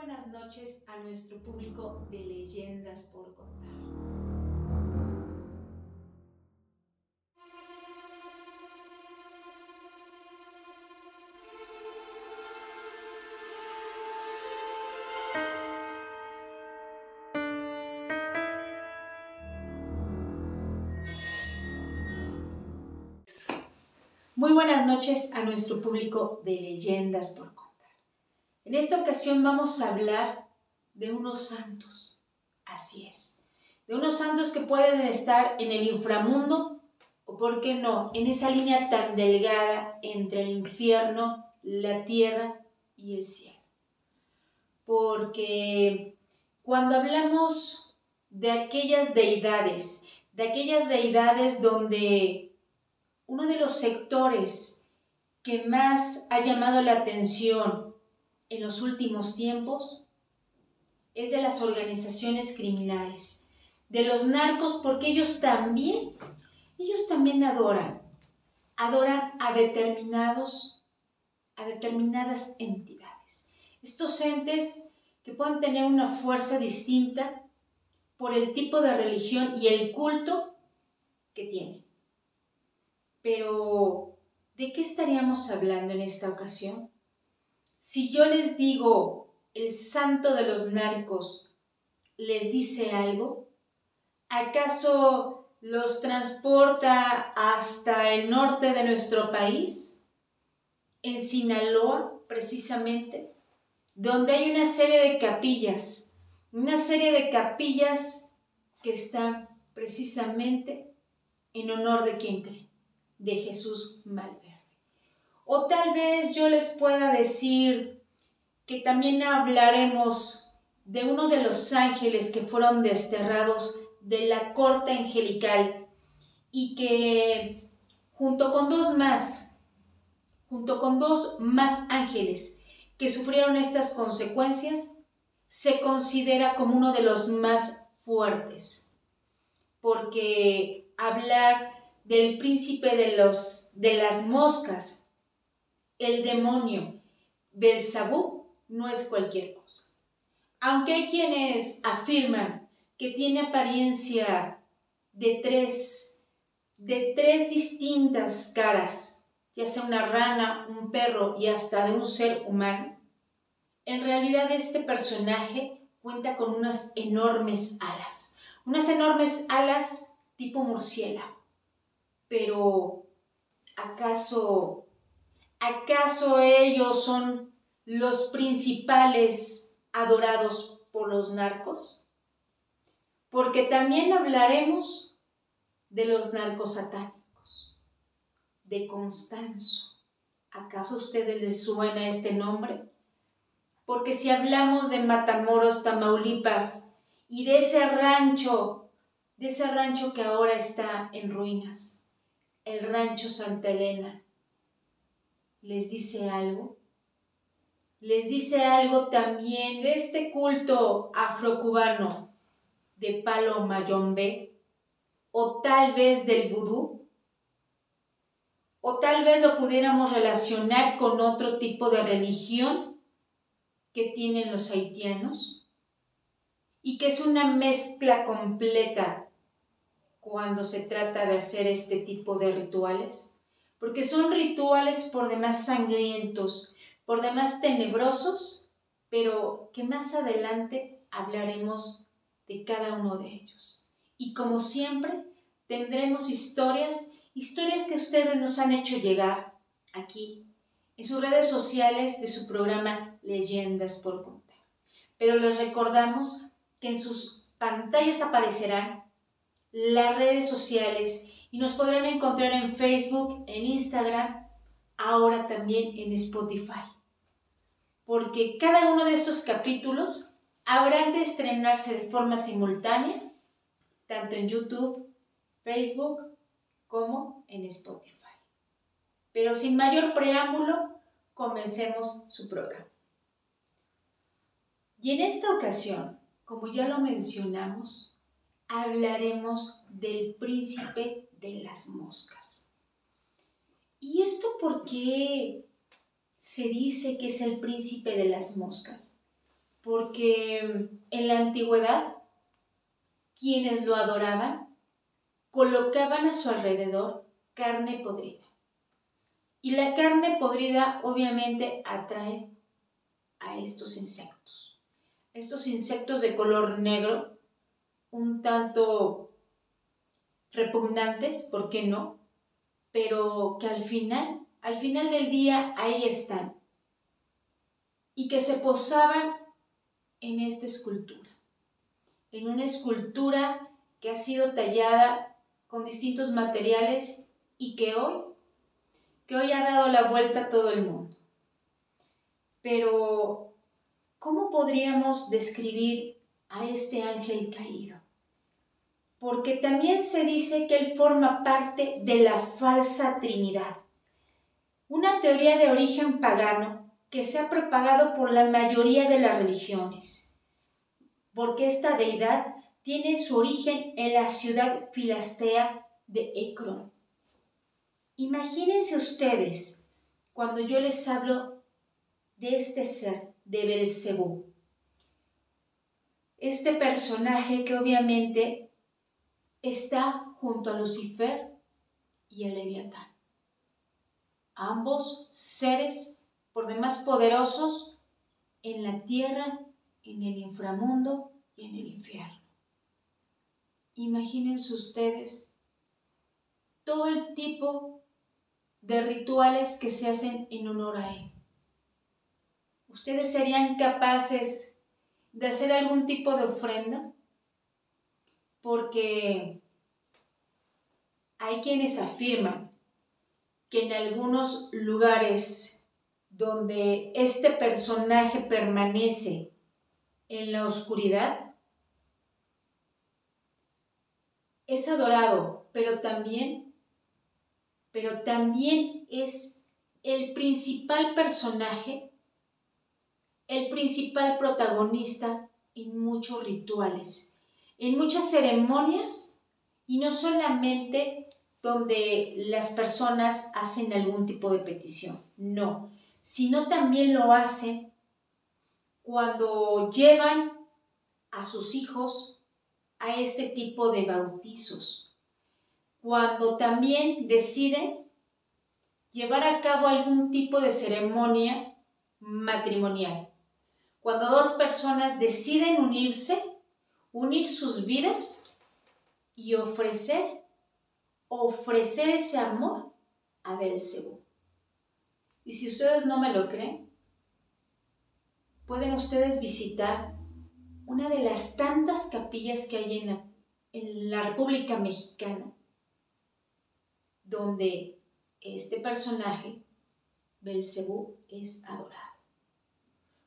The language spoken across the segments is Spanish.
buenas noches a nuestro público de leyendas por contar. Muy buenas noches a nuestro público de leyendas por contar. En esta ocasión vamos a hablar de unos santos, así es, de unos santos que pueden estar en el inframundo o, por qué no, en esa línea tan delgada entre el infierno, la tierra y el cielo. Porque cuando hablamos de aquellas deidades, de aquellas deidades donde uno de los sectores que más ha llamado la atención en los últimos tiempos es de las organizaciones criminales, de los narcos, porque ellos también, ellos también adoran, adoran a determinados, a determinadas entidades. Estos entes que pueden tener una fuerza distinta por el tipo de religión y el culto que tienen. Pero, ¿de qué estaríamos hablando en esta ocasión? Si yo les digo el santo de los narcos, ¿les dice algo? ¿Acaso los transporta hasta el norte de nuestro país? En Sinaloa, precisamente, donde hay una serie de capillas, una serie de capillas que están precisamente en honor de quien cree, de Jesús Malverde. O tal vez yo les pueda decir que también hablaremos de uno de los ángeles que fueron desterrados de la corte angelical y que junto con dos más, junto con dos más ángeles que sufrieron estas consecuencias, se considera como uno de los más fuertes, porque hablar del príncipe de, los, de las moscas el demonio Belzabú no es cualquier cosa. Aunque hay quienes afirman que tiene apariencia de tres, de tres distintas caras, ya sea una rana, un perro y hasta de un ser humano, en realidad este personaje cuenta con unas enormes alas, unas enormes alas tipo murciélago. Pero, ¿acaso ¿Acaso ellos son los principales adorados por los narcos? Porque también hablaremos de los narcos satánicos, de Constanzo. ¿Acaso a ustedes les suena este nombre? Porque si hablamos de Matamoros, Tamaulipas, y de ese rancho, de ese rancho que ahora está en ruinas, el rancho Santa Elena, les dice algo? Les dice algo también de este culto afrocubano de Palo Mayombe o tal vez del vudú o tal vez lo pudiéramos relacionar con otro tipo de religión que tienen los haitianos y que es una mezcla completa cuando se trata de hacer este tipo de rituales porque son rituales por demás sangrientos, por demás tenebrosos, pero que más adelante hablaremos de cada uno de ellos. Y como siempre, tendremos historias, historias que ustedes nos han hecho llegar aquí, en sus redes sociales de su programa Leyendas por Contar. Pero les recordamos que en sus pantallas aparecerán las redes sociales y nos podrán encontrar en Facebook, en Instagram, ahora también en Spotify. Porque cada uno de estos capítulos habrán de estrenarse de forma simultánea, tanto en YouTube, Facebook, como en Spotify. Pero sin mayor preámbulo, comencemos su programa. Y en esta ocasión, como ya lo mencionamos, hablaremos del príncipe de las moscas. ¿Y esto por qué se dice que es el príncipe de las moscas? porque en la antigüedad quienes lo adoraban colocaban a su alrededor carne podrida. Y la carne podrida obviamente atrae a estos insectos. Estos insectos de color negro, un tanto repugnantes, ¿por qué no? Pero que al final, al final del día ahí están. Y que se posaban en esta escultura. En una escultura que ha sido tallada con distintos materiales y que hoy, que hoy ha dado la vuelta a todo el mundo. Pero, ¿cómo podríamos describir a este ángel caído? Porque también se dice que él forma parte de la falsa Trinidad, una teoría de origen pagano que se ha propagado por la mayoría de las religiones, porque esta deidad tiene su origen en la ciudad filastea de Ecrón. Imagínense ustedes cuando yo les hablo de este ser, de Belcebú. Este personaje que obviamente está junto a Lucifer y a Leviatán. Ambos seres por demás poderosos en la tierra, en el inframundo y en el infierno. Imagínense ustedes todo el tipo de rituales que se hacen en honor a Él. ¿Ustedes serían capaces de hacer algún tipo de ofrenda? Porque hay quienes afirman que en algunos lugares donde este personaje permanece en la oscuridad, es adorado, pero también, pero también es el principal personaje, el principal protagonista en muchos rituales, en muchas ceremonias y no solamente donde las personas hacen algún tipo de petición, no, sino también lo hacen cuando llevan a sus hijos a este tipo de bautizos. Cuando también deciden llevar a cabo algún tipo de ceremonia matrimonial. Cuando dos personas deciden unirse, unir sus vidas y ofrecer, ofrecer ese amor a Belcebú. Y si ustedes no me lo creen, pueden ustedes visitar una de las tantas capillas que hay en la, República Mexicana, donde este personaje, Belcebú, es adorado,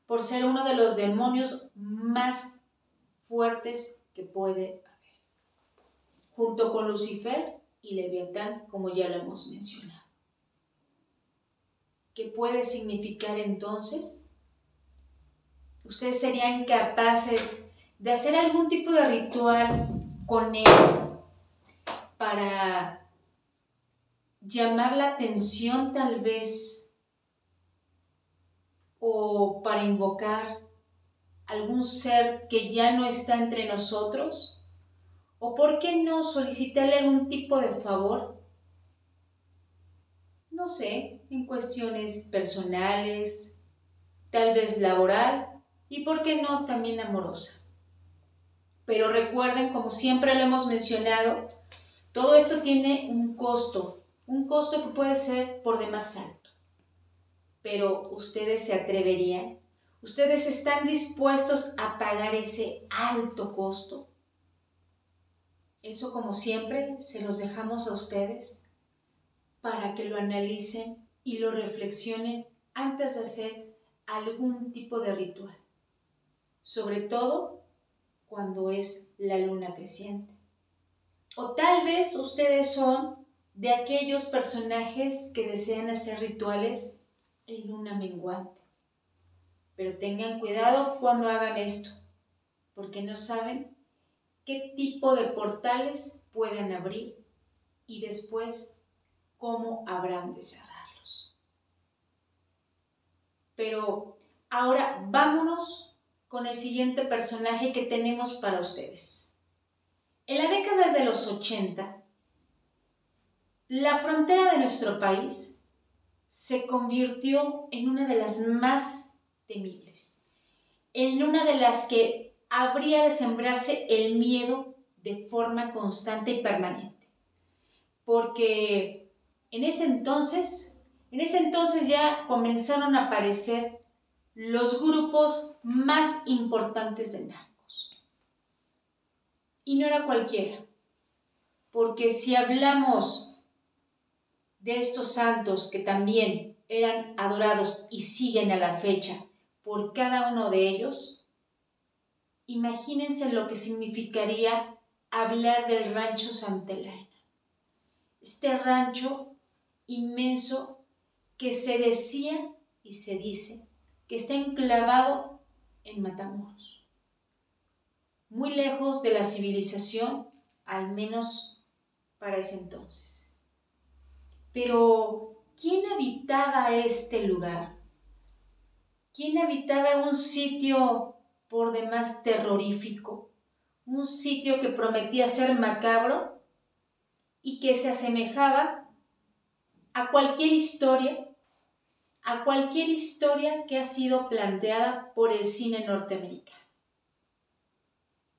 por ser uno de los demonios más fuertes que puede haber, junto con Lucifer y Leviatán, como ya lo hemos mencionado. ¿Qué puede significar entonces? ustedes serían capaces de hacer algún tipo de ritual con él para llamar la atención tal vez o para invocar algún ser que ya no está entre nosotros? ¿O por qué no solicitarle algún tipo de favor? No sé, en cuestiones personales, tal vez laboral y, ¿por qué no?, también amorosa. Pero recuerden, como siempre lo hemos mencionado, todo esto tiene un costo, un costo que puede ser por demás alto. Pero ustedes se atreverían, ustedes están dispuestos a pagar ese alto costo. Eso como siempre se los dejamos a ustedes para que lo analicen y lo reflexionen antes de hacer algún tipo de ritual sobre todo cuando es la luna creciente. O tal vez ustedes son de aquellos personajes que desean hacer rituales en luna menguante. Pero tengan cuidado cuando hagan esto, porque no saben qué tipo de portales pueden abrir y después cómo habrán de cerrarlos. Pero ahora vámonos con el siguiente personaje que tenemos para ustedes. En la década de los 80, la frontera de nuestro país se convirtió en una de las más temibles, en una de las que habría de sembrarse el miedo de forma constante y permanente. Porque en ese entonces, en ese entonces ya comenzaron a aparecer los grupos más importantes de narcos. Y no era cualquiera, porque si hablamos de estos santos que también eran adorados y siguen a la fecha por cada uno de ellos, imagínense lo que significaría hablar del rancho Santa Elena. Este rancho inmenso que se decía y se dice que está enclavado en Matamoros, muy lejos de la civilización, al menos para ese entonces. Pero, ¿quién habitaba este lugar? ¿Quién habitaba un sitio por demás terrorífico? Un sitio que prometía ser macabro y que se asemejaba a cualquier historia a cualquier historia que ha sido planteada por el cine norteamericano.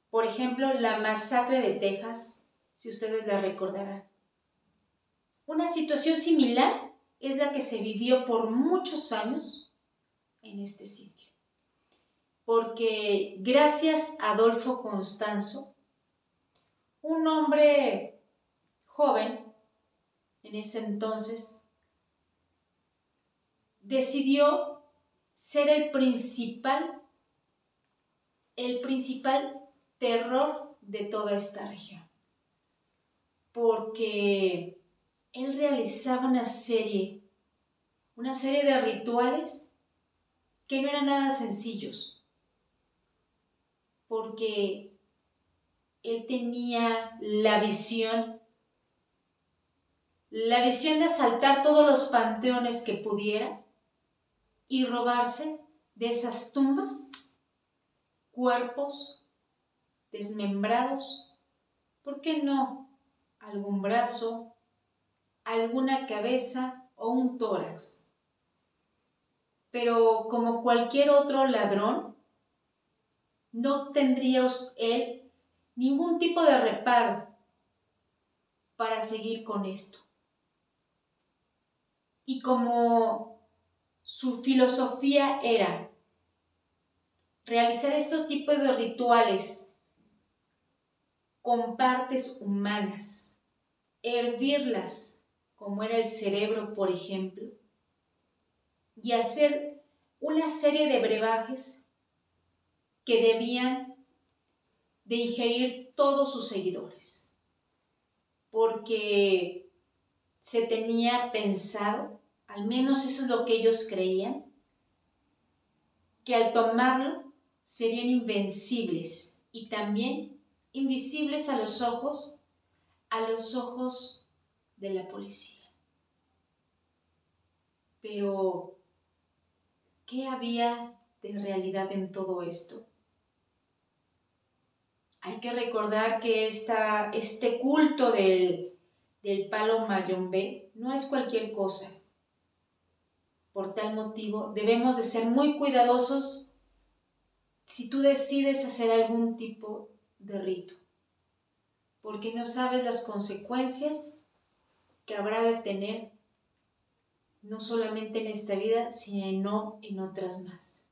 Por ejemplo, la masacre de Texas, si ustedes la recordarán. Una situación similar es la que se vivió por muchos años en este sitio. Porque gracias a Adolfo Constanzo, un hombre joven en ese entonces, decidió ser el principal, el principal terror de toda esta región. Porque él realizaba una serie, una serie de rituales que no eran nada sencillos. Porque él tenía la visión, la visión de asaltar todos los panteones que pudiera y robarse de esas tumbas cuerpos desmembrados, ¿por qué no algún brazo, alguna cabeza o un tórax? Pero como cualquier otro ladrón, no tendría él ningún tipo de reparo para seguir con esto. Y como su filosofía era realizar estos tipos de rituales con partes humanas, hervirlas, como era el cerebro, por ejemplo, y hacer una serie de brebajes que debían de ingerir todos sus seguidores, porque se tenía pensado al menos eso es lo que ellos creían, que al tomarlo serían invencibles y también invisibles a los ojos, a los ojos de la policía. Pero, ¿qué había de realidad en todo esto? Hay que recordar que esta, este culto del, del palo mayombe no es cualquier cosa. Por tal motivo, debemos de ser muy cuidadosos si tú decides hacer algún tipo de rito, porque no sabes las consecuencias que habrá de tener no solamente en esta vida, sino en otras más.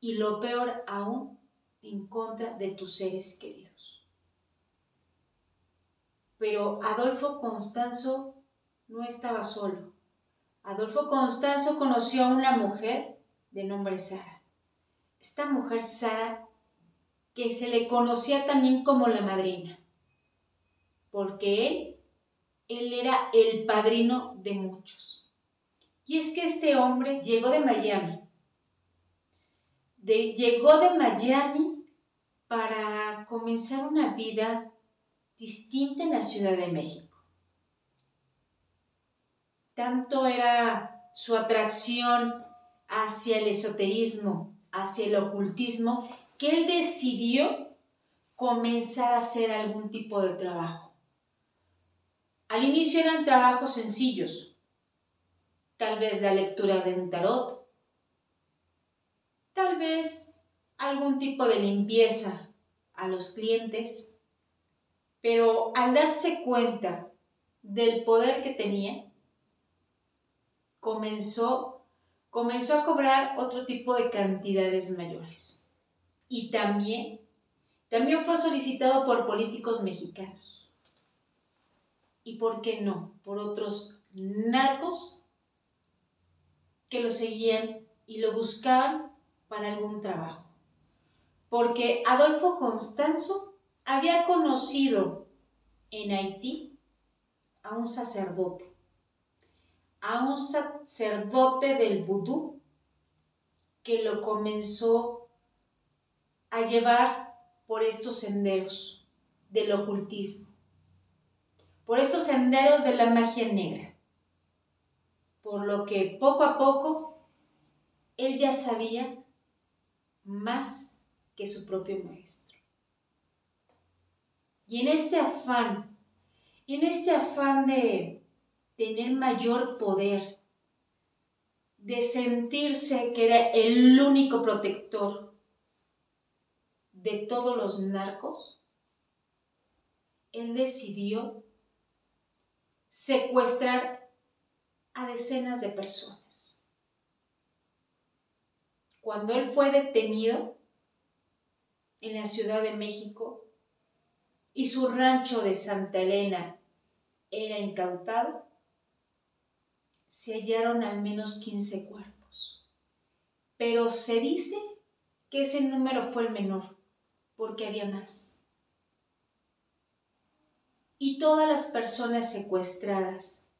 Y lo peor aún, en contra de tus seres queridos. Pero Adolfo Constanzo no estaba solo. Adolfo Constanzo conoció a una mujer de nombre Sara. Esta mujer Sara, que se le conocía también como la madrina, porque él, él era el padrino de muchos. Y es que este hombre llegó de Miami. llegó de Miami para comenzar una vida distinta en la Ciudad de México tanto era su atracción hacia el esoterismo, hacia el ocultismo, que él decidió comenzar a hacer algún tipo de trabajo. Al inicio eran trabajos sencillos, tal vez la lectura de un tarot, tal vez algún tipo de limpieza a los clientes, pero al darse cuenta del poder que tenía, comenzó, comenzó a cobrar otro tipo de cantidades mayores. Y también, también fue solicitado por políticos mexicanos. ¿Y por qué no? Por otros narcos que lo seguían y lo buscaban para algún trabajo. Porque Adolfo Constanzo había conocido en Haití a un sacerdote, a un sacerdote del vudú que lo comenzó a llevar por estos senderos del ocultismo, por estos senderos de la magia negra, por lo que poco a poco él ya sabía más que su propio maestro. Y en este afán, en este afán de tener mayor poder, de sentirse que era el único protector de todos los narcos, él decidió secuestrar a decenas de personas. Cuando él fue detenido en la Ciudad de México, y su rancho de Santa Elena era incautado, se hallaron al menos 15 cuerpos. Pero se dice que ese número fue el menor, porque había más. Y todas las personas secuestradas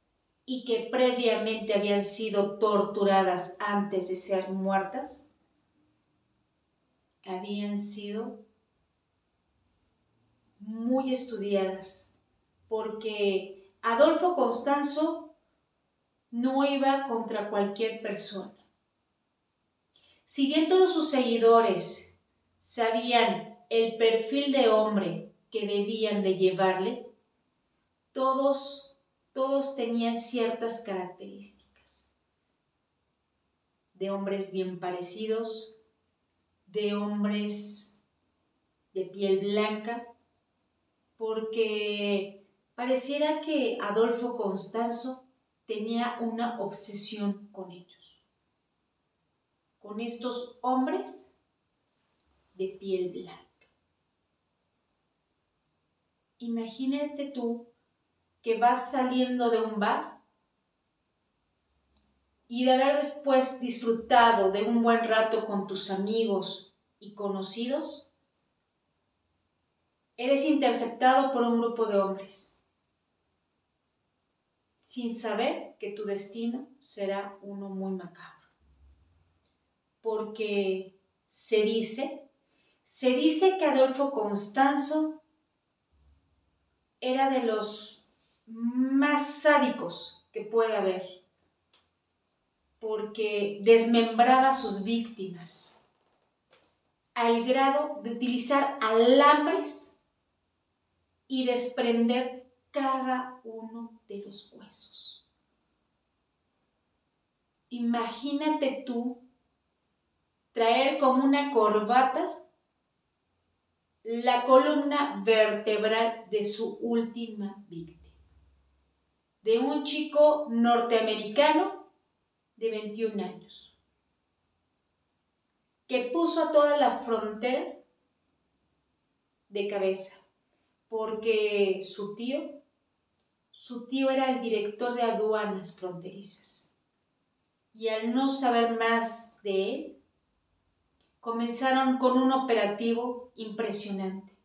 y que previamente habían sido torturadas antes de ser muertas, habían sido muy estudiadas, porque Adolfo Constanzo no iba contra cualquier persona. Si bien todos sus seguidores sabían el perfil de hombre que debían de llevarle, todos, todos tenían ciertas características. De hombres bien parecidos, de hombres de piel blanca, porque pareciera que Adolfo Constanzo tenía una obsesión con ellos, con estos hombres de piel blanca. Imagínate tú que vas saliendo de un bar y de haber después disfrutado de un buen rato con tus amigos y conocidos, eres interceptado por un grupo de hombres, sin saber que tu destino será uno muy macabro. Porque se dice, se dice que Adolfo Constanzo era de los más sádicos que puede haber, porque desmembraba a sus víctimas al grado de utilizar alambres y desprender cada uno de los huesos. Imagínate tú traer como una corbata la columna vertebral de su última víctima, de un chico norteamericano de 21 años, que puso a toda la frontera de cabeza porque su tío, su tío era el director de aduanas fronterizas. Y al no saber más de él, comenzaron con un operativo impresionante.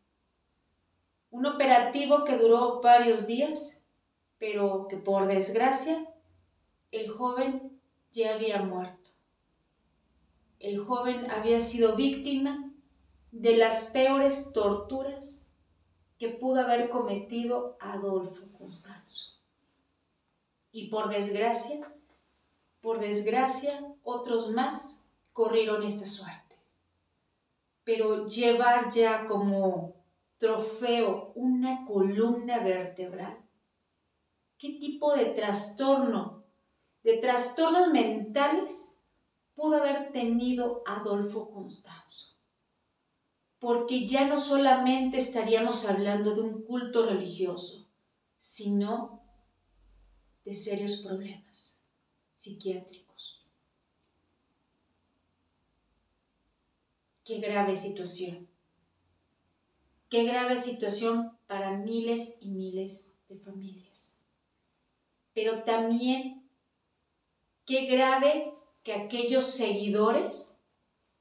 Un operativo que duró varios días, pero que por desgracia el joven ya había muerto. El joven había sido víctima de las peores torturas que pudo haber cometido Adolfo Constanzo. Y por desgracia, por desgracia, otros más corrieron esta suerte. pero llevar ya como trofeo una columna vertebral. ¿Qué tipo de trastorno, de trastornos mentales pudo haber tenido Adolfo Constanzo? Porque ya no solamente estaríamos hablando de un culto religioso, sino de serios problemas psiquiátricos. Qué grave situación. Qué grave situación para miles y miles de familias. Pero también qué grave que aquellos seguidores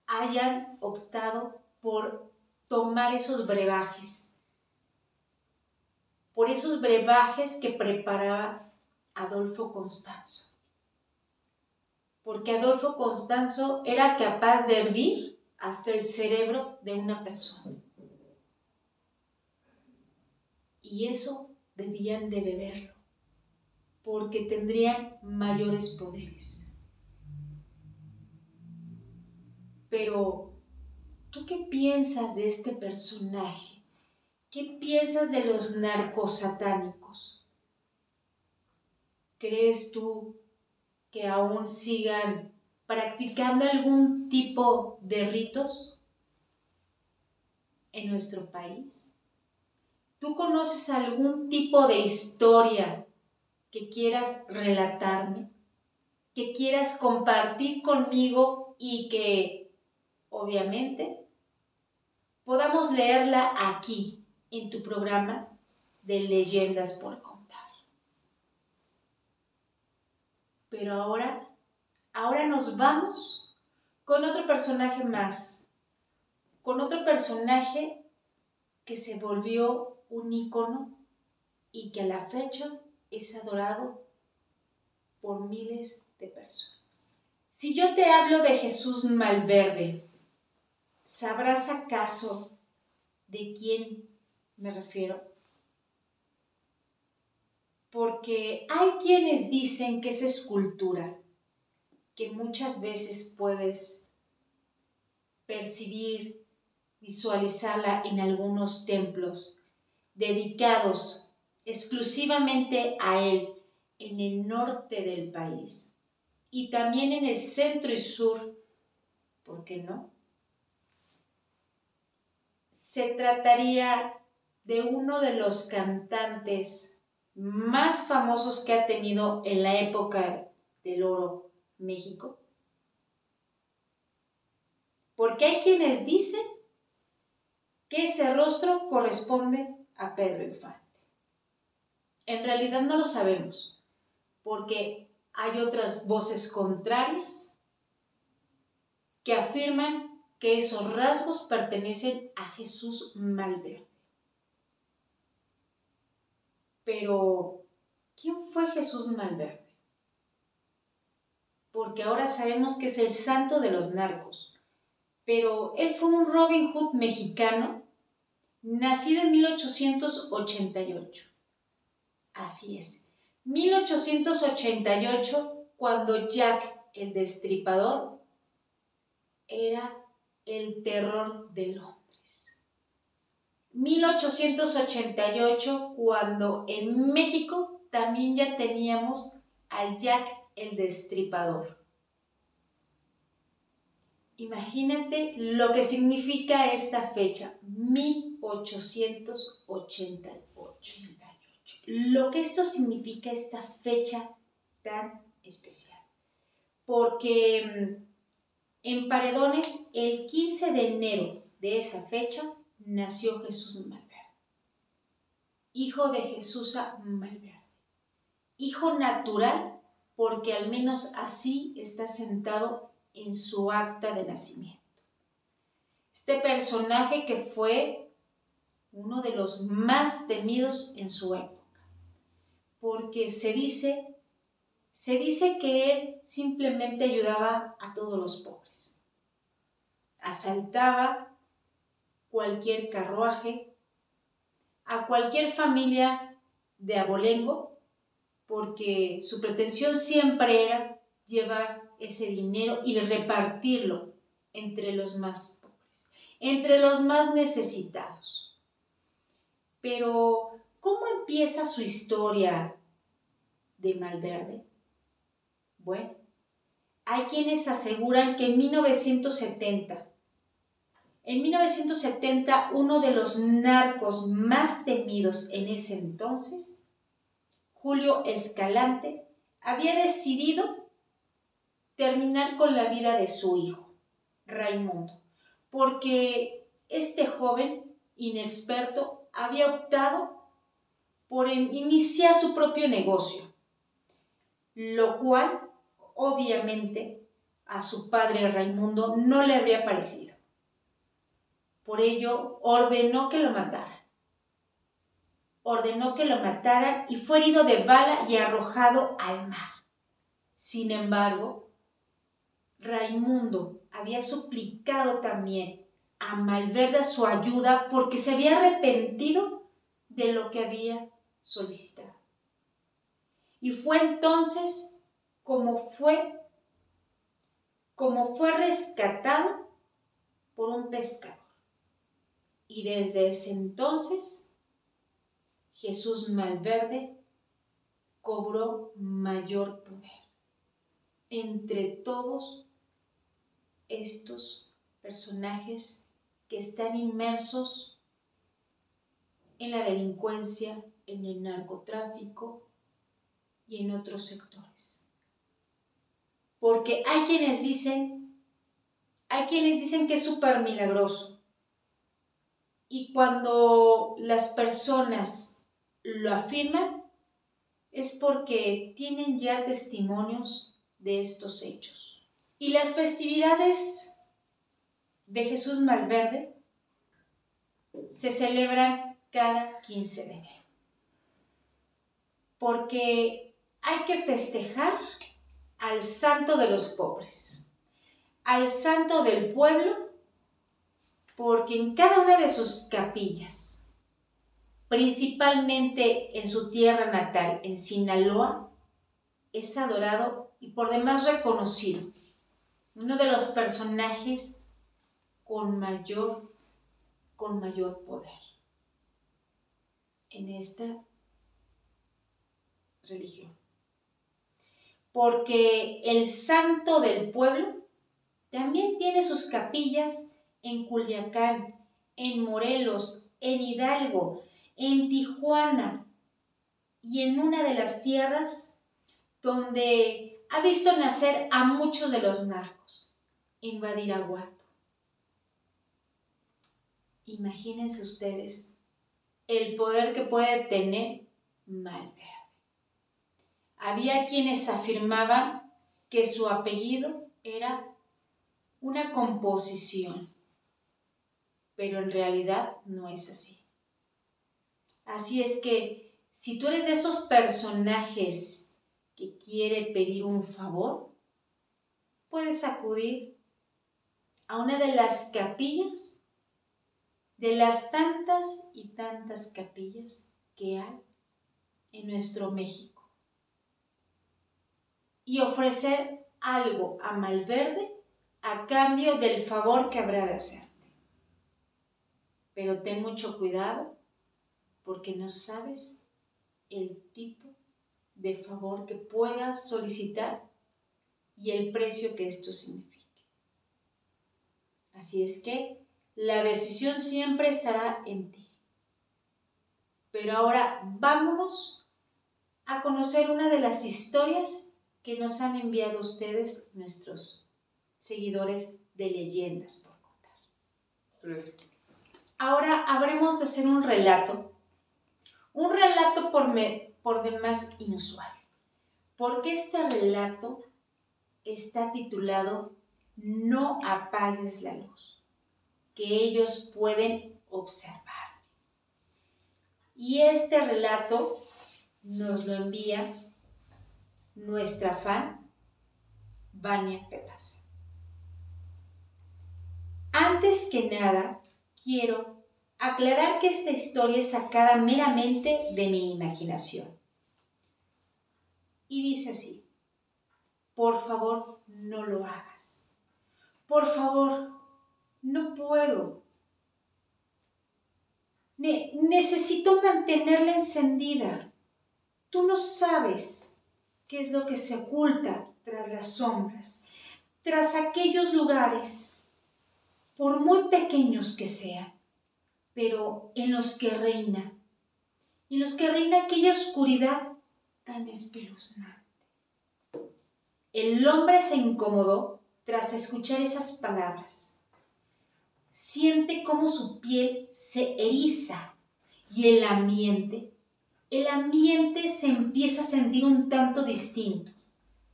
hayan optado por tomar esos brebajes, por esos brebajes que preparaba Adolfo Constanzo. Porque Adolfo Constanzo era capaz de hervir hasta el cerebro de una persona. Y eso debían de beberlo, porque tendrían mayores poderes. Pero, ¿tú qué piensas de este personaje? ¿Qué piensas de los narcos satánicos? ¿Crees tú que aún sigan practicando algún tipo de ritos en nuestro país? ¿Tú conoces algún tipo de historia que quieras relatarme? Que quieras compartir conmigo y que, obviamente, podamos leerla aquí, en tu programa de leyendas por contar. Pero ahora, ahora nos vamos con otro personaje más, con otro personaje que se volvió un icono y que a la fecha es adorado por miles de personas. Si yo te hablo de Jesús Malverde, ¿sabrás acaso de quién me refiero? Porque hay quienes dicen que es escultura, que muchas veces puedes percibir, visualizarla en algunos templos dedicados exclusivamente a él en el norte del país y también en el centro y sur, ¿por qué no? Se trataría de uno de los cantantes más famosos que ha tenido en la época del oro México. Porque hay quienes dicen que ese rostro corresponde a Pedro Infante. En realidad no lo sabemos, porque hay otras voces contrarias que afirman que esos rasgos pertenecen a Jesús Malverde. Pero, ¿quién fue Jesús Malverde? Porque ahora sabemos que es el santo de los narcos, pero él fue un Robin Hood mexicano nacido en 1888. Así es, 1888 cuando Jack el Destripador era el terror de Londres. 1888 cuando en México también ya teníamos al Jack el Destripador. Imagínate lo que significa esta fecha, 1888. Lo que esto significa esta fecha tan especial. Porque mm, en Paredones, el 15 de enero de esa fecha, nació Jesús Malverde. Hijo de Jesús Malverde. Hijo natural, porque al menos así está sentado en su acta de nacimiento. Este personaje que fue uno de los más temidos en su época, porque se dice, se dice que él simplemente ayudaba a todos los pobres. Asaltaba cualquier carruaje, a cualquier familia de abolengo, porque su pretensión siempre era llevar ese dinero y repartirlo entre los más pobres. entre los más necesitados. Pero, ¿cómo empieza su historia de Malverde? Bueno, hay quienes aseguran que en 1970, en 1970 uno de los narcos más temidos en ese entonces, Julio Escalante, había decidido terminar con la vida de su hijo, Raimundo, porque este joven inexperto había optado por iniciar su propio negocio, lo cual obviamente a su padre Raimundo no le habría parecido. Por ello ordenó que lo mataran. Ordenó que lo mataran y fue herido de bala y arrojado al mar. Sin embargo, Raimundo había suplicado también a Malverde su ayuda porque se había arrepentido de lo que había solicitado. Y fue entonces como fue, como fue rescatado por un pescador. Y desde ese entonces, Jesús Malverde cobró mayor poder entre todos estos personajes que están inmersos en la delincuencia, en el narcotráfico y en otros sectores. Porque hay quienes dicen, hay quienes dicen que es súper milagroso. Y cuando las personas lo afirman, es porque tienen ya testimonios de estos hechos. Y las festividades de Jesús Malverde se celebran cada 15 de enero. Porque hay que festejar al santo de los pobres, al santo del pueblo, porque en cada una de sus capillas, principalmente en su tierra natal, en Sinaloa, es adorado y por demás reconocido, uno de los personajes con mayor, con mayor poder. En esta religión porque el santo del pueblo también tiene sus capillas en Culiacán, en Morelos, en Hidalgo, en Tijuana y en una de las tierras donde ha visto nacer a muchos de los narcos, en Badiraguato. Imagínense ustedes el poder que puede tener Malverde. Había quienes afirmaban que su apellido era una composición, pero en realidad no es así. Así es que si tú eres de esos personajes que quiere pedir un favor, puedes acudir a una de las capillas, de las tantas y tantas capillas que hay en nuestro México y ofrecer algo a Malverde a cambio del favor que habrá de hacerte. Pero ten mucho cuidado porque no sabes el tipo de favor que puedas solicitar y el precio que esto signifique. Así es que la decisión siempre estará en ti. Pero ahora vámonos a conocer una de las historias que nos han enviado ustedes, nuestros seguidores de leyendas por contar. Ahora habremos de hacer un relato, un relato por, por demás inusual, porque este relato está titulado No apagues la luz, que ellos pueden observar. Y este relato nos lo envía nuestra fan, Vania Pedraza. Antes que nada, quiero aclarar que esta historia es sacada meramente de mi imaginación. Y dice así, por favor, no lo hagas. Por favor, no puedo. necesito mantenerla encendida. Tú no sabes qué es lo que se oculta tras las sombras, tras aquellos lugares, por muy pequeños que sean, pero en los que reina, en los que reina aquella oscuridad tan espeluznante. El hombre se incomodó tras escuchar esas palabras. Siente cómo su piel se eriza y el ambiente, el ambiente se empieza a sentir un tanto distinto,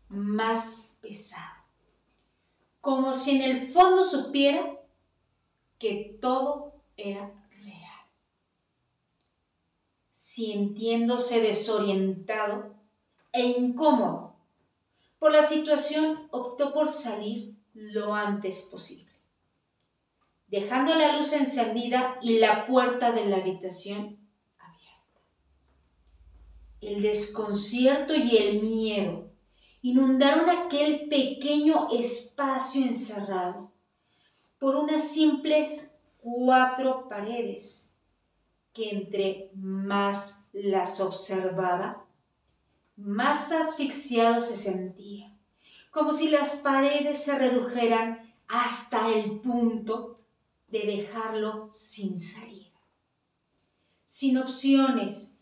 más pesado, como si en el fondo supiera que todo era real. Sintiéndose desorientado e incómodo, por la situación optó por salir lo antes posible. Dejando la luz encendida y la puerta de la habitación. El desconcierto y el miedo inundaron aquel pequeño espacio encerrado por unas simples cuatro paredes que entre más las observaba, más asfixiado se sentía, como si las paredes se redujeran hasta el punto de dejarlo sin salida, sin opciones,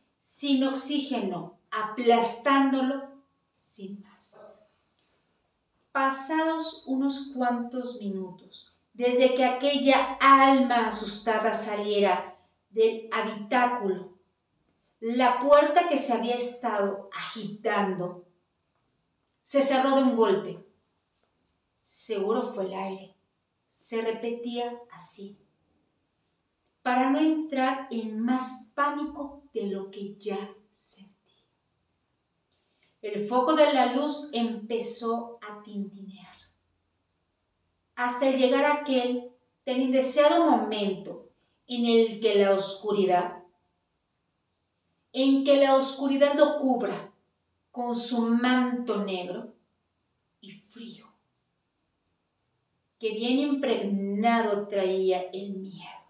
sin oxígeno, aplastándolo sin más. Pasados unos cuantos minutos, desde que aquella alma asustada saliera del habitáculo la puerta que se había estado agitando se cerró de un golpe. Seguro fue el aire. Se repetía así, para no entrar en más pánico de lo que ya sentía. El foco de la luz empezó a tintinear, hasta llegar aquel tan indeseado momento en el que la oscuridad en que la oscuridad lo cubra con su manto negro y frío, que bien impregnado traía el miedo,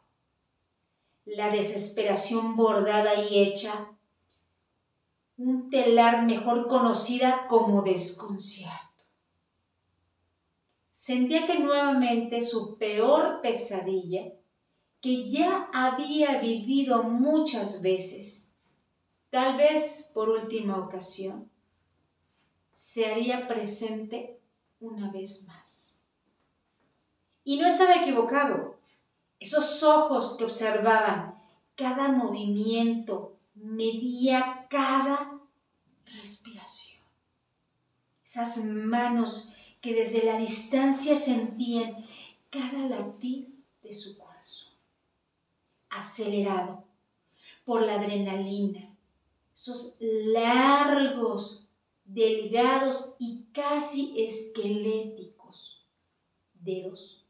la desesperación bordada y hecha, un telar mejor conocida como desconcierto. Sentía que nuevamente su peor pesadilla, que ya había vivido muchas veces, tal vez por última ocasión, se haría presente una vez más. Y no estaba equivocado. Esos ojos que observaban cada movimiento, medía cada respiración. Esas manos que desde la distancia sentían cada latir de su corazón, acelerado por la adrenalina, esos largos, delgados y casi esqueléticos dedos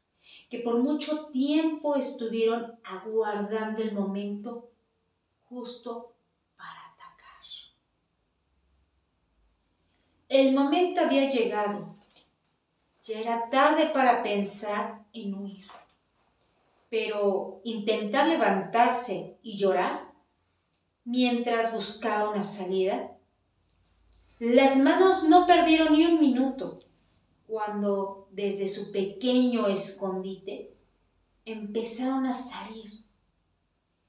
que por mucho tiempo estuvieron aguardando el momento justo para atacar. El momento había llegado. Ya era tarde para pensar en huir. Pero intentar levantarse y llorar mientras buscaba una salida. Las manos no perdieron ni un minuto cuando desde su pequeño escondite empezaron a salir,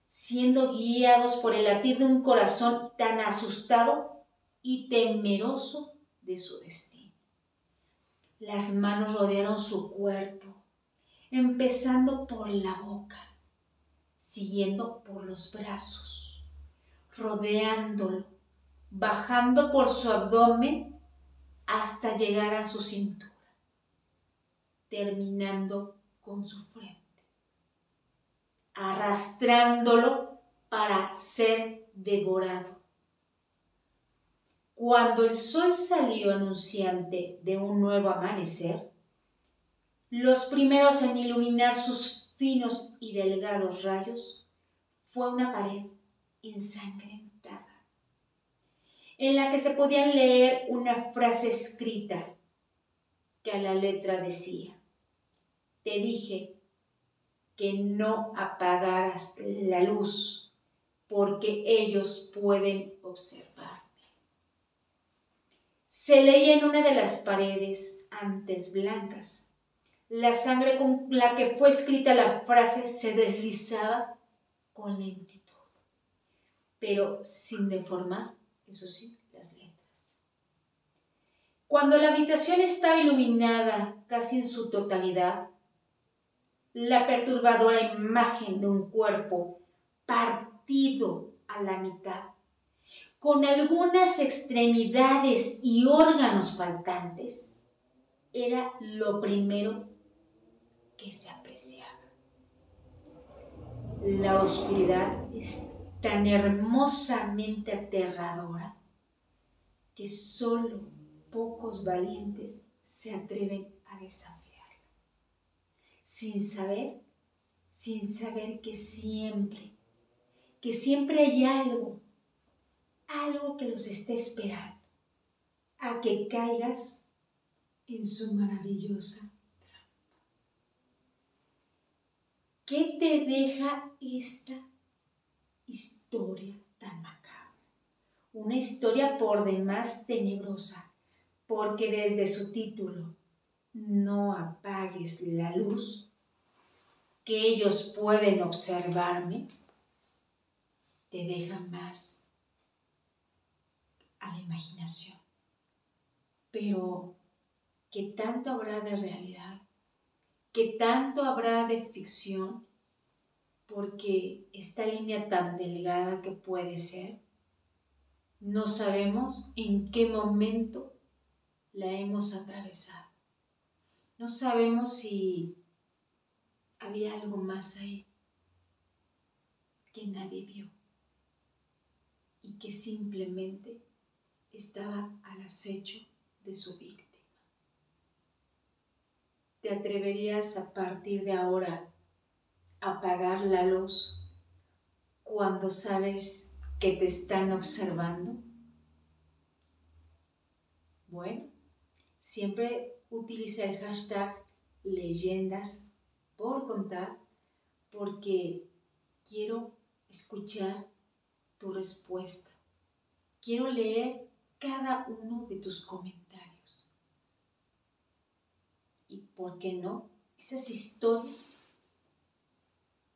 siendo guiados por el latir de un corazón tan asustado y temeroso de su destino. Las manos rodearon su cuerpo, empezando por la boca, siguiendo por los brazos rodeándolo, bajando por su abdomen hasta llegar a su cintura, terminando con su frente, arrastrándolo para ser devorado. Cuando el sol salió anunciante de un nuevo amanecer, los primeros en iluminar sus finos y delgados rayos fue una pared ensangrentada, en la que se podía leer una frase escrita que a la letra decía, te dije que no apagaras la luz porque ellos pueden observarme. Se leía en una de las paredes, antes blancas. La sangre con la que fue escrita la frase se deslizaba con lentitud, pero sin deformar, eso sí, las letras. Cuando la habitación estaba iluminada casi en su totalidad, la perturbadora imagen de un cuerpo partido a la mitad, con algunas extremidades y órganos faltantes, era lo primero que se apreciaba. La oscuridad es tan hermosamente aterradora que solo pocos valientes se atreven a desafiarla. Sin saber, sin saber que siempre, que siempre hay algo, algo que los esté esperando, a que caigas en su maravillosa ¿Qué te deja esta historia tan macabra? Una historia por demás tenebrosa, porque desde su título, no apagues la luz, que ellos pueden observarme, te deja más a la imaginación. Pero, ¿qué tanto habrá de realidad? ¿Qué tanto habrá de ficción? Porque esta línea tan delgada que puede ser, no sabemos en qué momento la hemos atravesado. No sabemos si había algo más ahí que nadie vio y que simplemente estaba al acecho de su víctima. ¿Te atreverías a partir de ahora a apagar la luz cuando sabes que te están observando? Bueno, siempre utiliza el hashtag leyendas por contar porque quiero escuchar tu respuesta. Quiero leer cada uno de tus comentarios y, ¿por qué no? Esas historias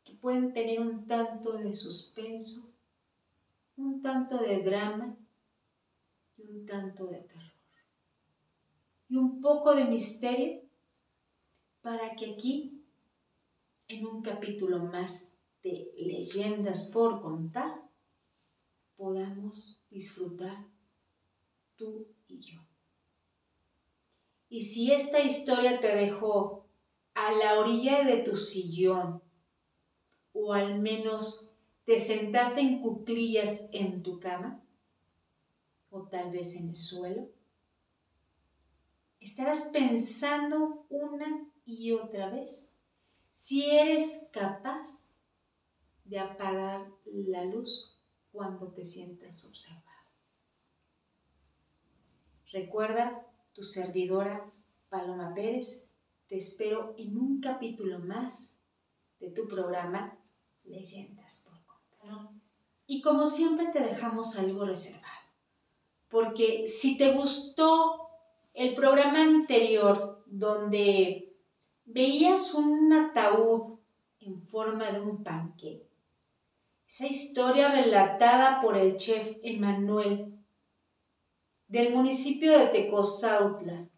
que pueden tener un tanto de suspenso, un tanto de drama y un tanto de terror. Y un poco de misterio para que aquí, en un capítulo más de leyendas por contar, podamos disfrutar tú y yo. Y si esta historia te dejó a la orilla de tu sillón, o al menos te sentaste en cuclillas en tu cama, o tal vez en el suelo, estarás pensando una y otra vez si eres capaz de apagar la luz cuando te sientas observado. Recuerda tu servidora Paloma Pérez. Te espero en un capítulo más de tu programa Leyendas por Contar. Y como siempre te dejamos algo reservado, porque si te gustó el programa anterior donde veías un ataúd en forma de un panque, esa historia relatada por el chef Emanuel del municipio de Tecozautla,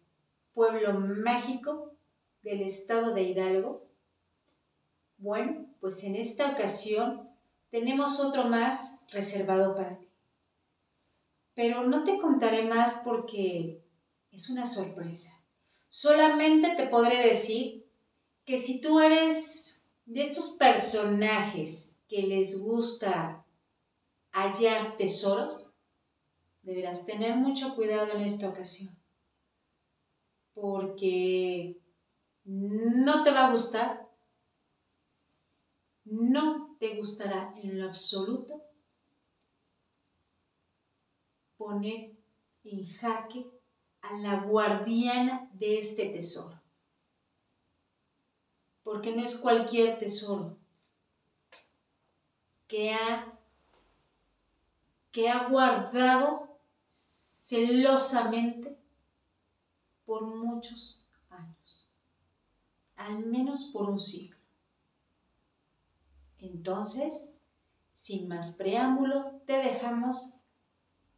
pueblo mágico del estado de Hidalgo? Bueno, pues en esta ocasión tenemos otro más reservado para ti. Pero no te contaré más porque es una sorpresa. Solamente te podré decir que si tú eres de estos personajes que les gusta hallar tesoros, deberás tener mucho cuidado en esta ocasión, porque no te va a gustar, no te gustará en lo absoluto poner en jaque a la guardiana de este tesoro, porque no es cualquier tesoro que ha que ha guardado celosamente por muchos años, al menos por un siglo. Entonces, sin más preámbulo, te dejamos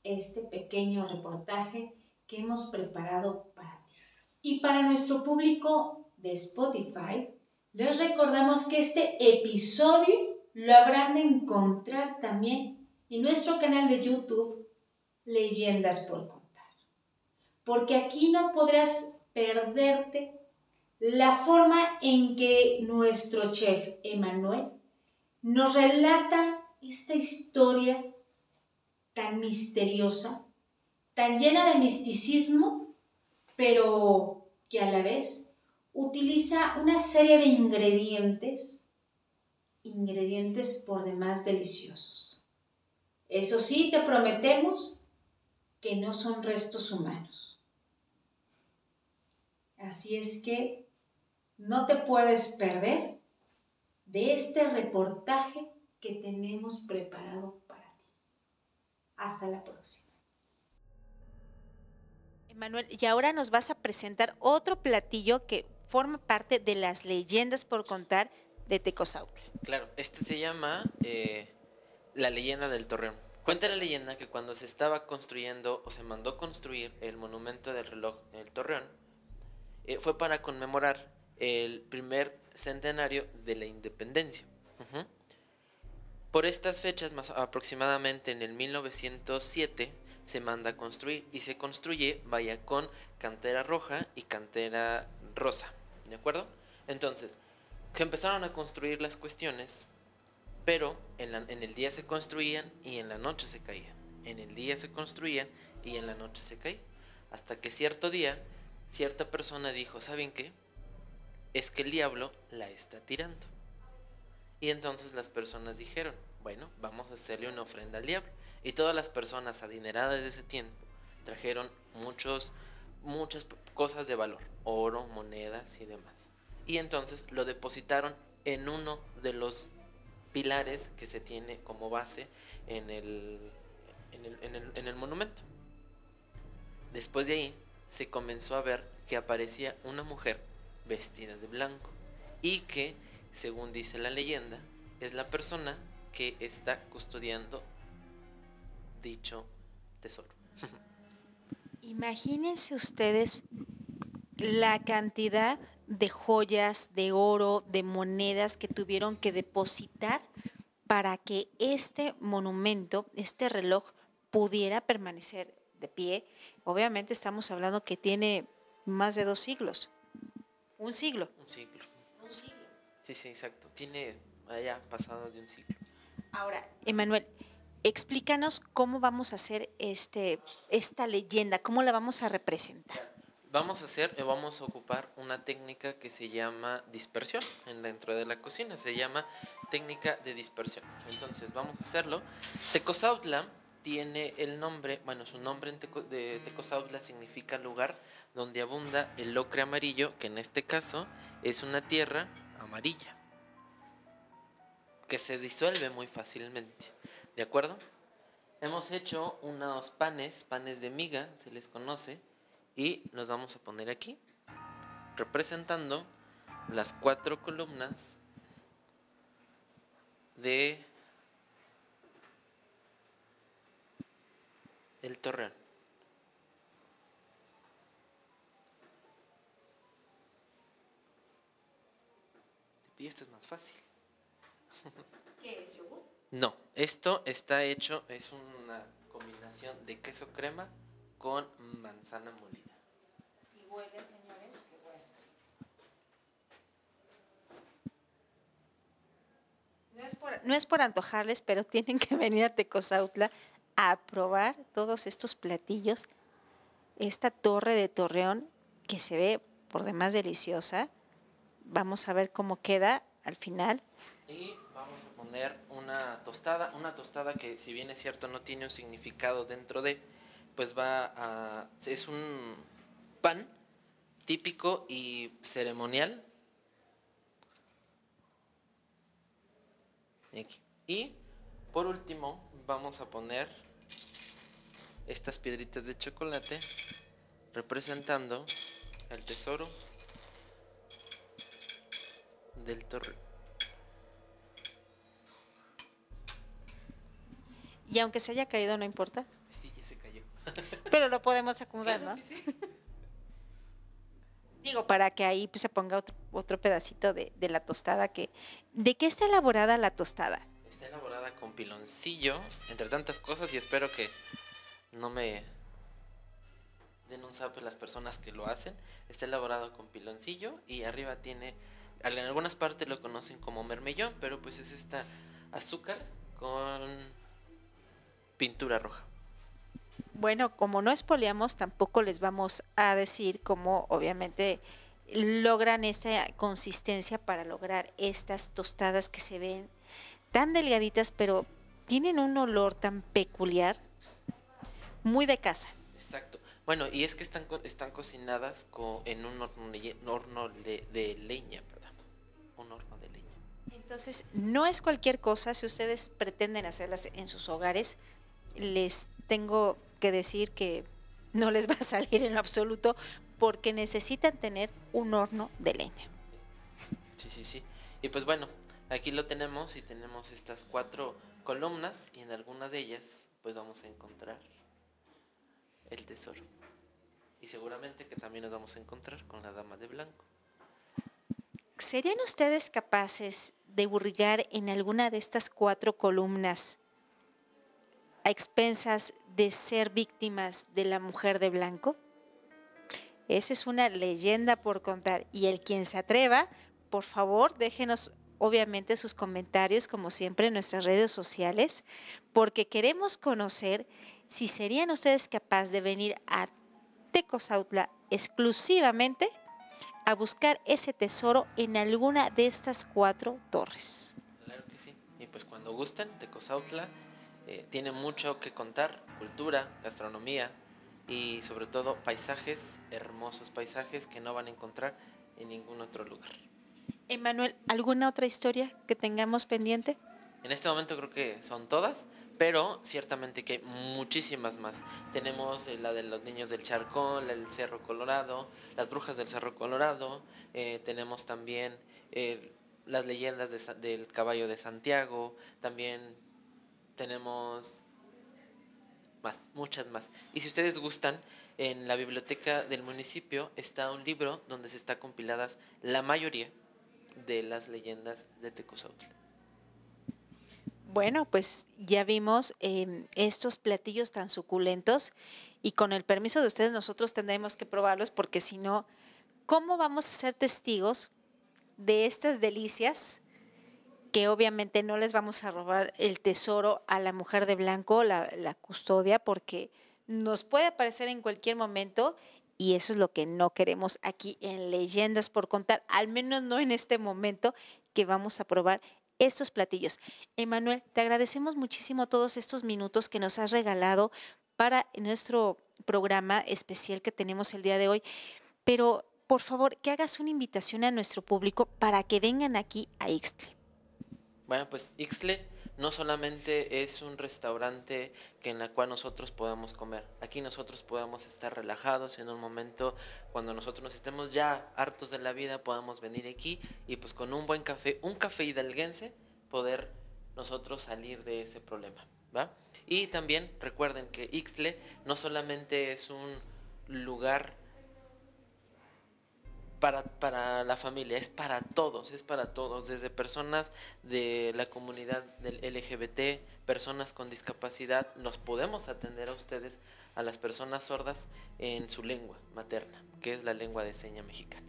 este pequeño reportaje que hemos preparado para ti. Y para nuestro público de Spotify, les recordamos que este episodio lo habrán de encontrar también en nuestro canal de YouTube Leyendas por Contar. Porque aquí no podrás perderte la forma en que nuestro chef Emanuel nos relata esta historia tan misteriosa, tan llena de misticismo, pero que a la vez utiliza una serie de ingredientes, ingredientes por demás deliciosos. Eso sí, te prometemos que no son restos humanos. Así es que no te puedes perder de este reportaje que tenemos preparado para ti. Hasta la próxima. Emanuel, y ahora nos vas a presentar otro platillo que forma parte de las leyendas por contar de Tecozautla. Claro, este se llama eh, la leyenda del torreón. Cuenta la leyenda que cuando se estaba construyendo o se mandó construir el monumento del reloj en el torreón, eh, fue para conmemorar el primer centenario de la independencia. Por estas fechas, más aproximadamente en el 1907, se manda a construir y se construye, vaya, con cantera roja y cantera rosa, ¿de acuerdo? Entonces, se empezaron a construir las cuestiones, pero en, el día se construían y en la noche se caían. En el día se construían y en la noche se caían. Hasta que cierto día, cierta persona dijo, ¿saben qué? es que el diablo la está tirando. Y entonces las personas dijeron, bueno, vamos a hacerle una ofrenda al diablo. Y todas las personas adineradas de ese tiempo trajeron muchos, muchas cosas de valor, oro, monedas y demás. Y entonces lo depositaron en uno de los pilares que se tiene como base en el, en el, en el, en el monumento. Después de ahí se comenzó a ver que aparecía una mujer vestida de blanco y que, según dice la leyenda, es la persona que está custodiando dicho tesoro. Imagínense ustedes la cantidad de joyas, de oro, de monedas que tuvieron que depositar para que este monumento, este reloj, pudiera permanecer de pie. Obviamente estamos hablando que tiene más de dos siglos. Un siglo. Un siglo. Un siglo. Sí, sí, exacto. Tiene allá pasado de un siglo. Ahora, Emanuel, explícanos cómo vamos a hacer este, esta leyenda, cómo la vamos a representar. Vamos a hacer, eh, vamos a ocupar una técnica que se llama dispersión en dentro de la cocina, se llama técnica de dispersión. Entonces, vamos a hacerlo. Tecozautla tiene el nombre, bueno, su nombre de Tecozautla significa lugar donde abunda el ocre amarillo, que en este caso es una tierra amarilla, que se disuelve muy fácilmente. ¿De acuerdo? Hemos hecho unos panes, panes de miga, se les conoce, y los vamos a poner aquí, representando las cuatro columnas de el torreón. Y esto es más fácil. ¿Qué es? No, esto está hecho, es una combinación de queso crema con manzana molida. Y huele, señores, que huele. No es, por, no es por antojarles, pero tienen que venir a Tecozautla a probar todos estos platillos. Esta torre de Torreón que se ve por demás deliciosa Vamos a ver cómo queda al final. Y una tostada, una tostada que si bien es cierto no tiene un significado dentro de, pues va a, es un pan típico y ceremonial. Y por último vamos a poner estas piedritas de chocolate representando el tesoro del torre. Y aunque se haya caído, no importa. Sí, ya se cayó. Pero lo podemos acomodar, Claro ¿no? sí. Digo, para que ahí pues, se ponga otro, otro pedacito de, de la tostada que... ¿De qué está elaborada la tostada? Está elaborada con piloncillo, entre tantas cosas, y espero que no me den un sapo las personas que lo hacen. Está elaborado con piloncillo y arriba tiene, en algunas partes lo conocen como mermellón, pero pues es esta azúcar con pintura roja. Bueno, como no espoliamos, tampoco les vamos a decir cómo obviamente logran esta consistencia para lograr estas tostadas que se ven tan delgaditas, pero tienen un olor tan peculiar, muy de casa. Exacto. Bueno, y es que están, están cocinadas co- en un horno, de, horno de, de leña, ¿verdad? Un horno de leña. Entonces, no es cualquier cosa, si ustedes pretenden hacerlas en sus hogares, les tengo que decir que no les va a salir en lo absoluto porque necesitan tener un horno de leña. Sí, sí, sí. Y pues bueno, aquí lo tenemos y tenemos estas cuatro columnas y en alguna de ellas pues vamos a encontrar el tesoro. Y seguramente que también nos vamos a encontrar con la dama de blanco. ¿Serían ustedes capaces de hurgar en alguna de estas cuatro columnas a expensas de ser víctimas de la mujer de blanco? Esa es una leyenda por contar. Y el quien se atreva, por favor, déjenos obviamente sus comentarios, como siempre, en nuestras redes sociales, porque queremos conocer si serían ustedes capaces de venir a Tecozautla exclusivamente a buscar ese tesoro en alguna de estas cuatro torres. Claro que sí. Y pues cuando gusten, Tecozautla eh, tiene mucho que contar, cultura, gastronomía y sobre todo paisajes, hermosos paisajes que no van a encontrar en ningún otro lugar. Emanuel, ¿alguna otra historia que tengamos pendiente? En este momento creo que son todas, pero ciertamente que hay muchísimas más. Tenemos eh, la de los niños del Charcón, la del Cerro Colorado, las brujas del Cerro Colorado, eh, tenemos también eh, las leyendas de del caballo de Santiago, también tenemos más, muchas más. Y si ustedes gustan, en la biblioteca del municipio está un libro donde se está compiladas la mayoría de las leyendas de Tecozautla. Bueno, pues ya vimos em, estos platillos tan suculentos y con el permiso de ustedes nosotros tendremos que probarlos porque si no, ¿cómo vamos a ser testigos de estas delicias? Que obviamente no les vamos a robar el tesoro a la mujer de blanco, la, la custodia, porque nos puede aparecer en cualquier momento y eso es lo que no queremos aquí en Leyendas por Contar, al menos no en este momento que vamos a probar estos platillos. Emanuel, te agradecemos muchísimo todos estos minutos que nos has regalado para nuestro programa especial que tenemos el día de hoy, pero por favor que hagas una invitación a nuestro público para que vengan aquí a Ixtle. Bueno, pues Ixtle no solamente es un restaurante que en la cual nosotros podamos comer. Aquí nosotros podemos estar relajados en un momento cuando nosotros nos estemos ya hartos de la vida, podamos venir aquí y pues con un buen café, un café hidalguense, poder nosotros salir de ese problema, ¿va? Y también recuerden que Ixtle no solamente es un lugar para, para la familia, es para todos, es para todos, desde personas de la comunidad del LGBT, personas con discapacidad, nos podemos atender a ustedes, a las personas sordas, en su lengua materna, que es la lengua de seña mexicana.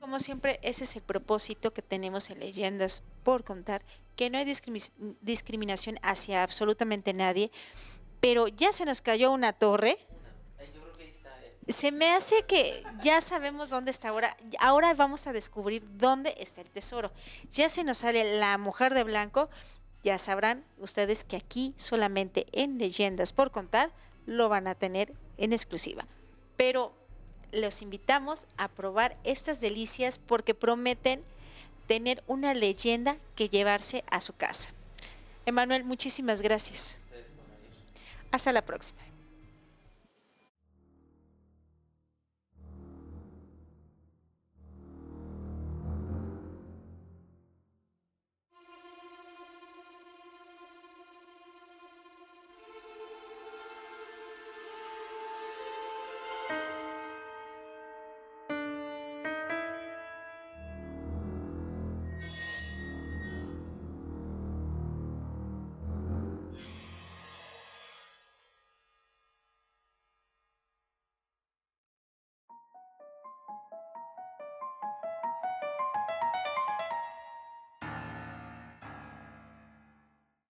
Como siempre, ese es el propósito que tenemos en Leyendas por Contar, que no hay discrimi- discriminación hacia absolutamente nadie, pero ya se nos cayó una torre. Yo creo que ahí está, eh. Se me hace que ya sabemos dónde está ahora. Ahora vamos a descubrir dónde está el tesoro. Ya se nos sale la mujer de blanco. Ya sabrán ustedes que aquí solamente en Leyendas por Contar lo van a tener en exclusiva. Pero los invitamos a probar estas delicias porque prometen tener una leyenda que llevarse a su casa. Emanuel, muchísimas gracias. Hasta la próxima.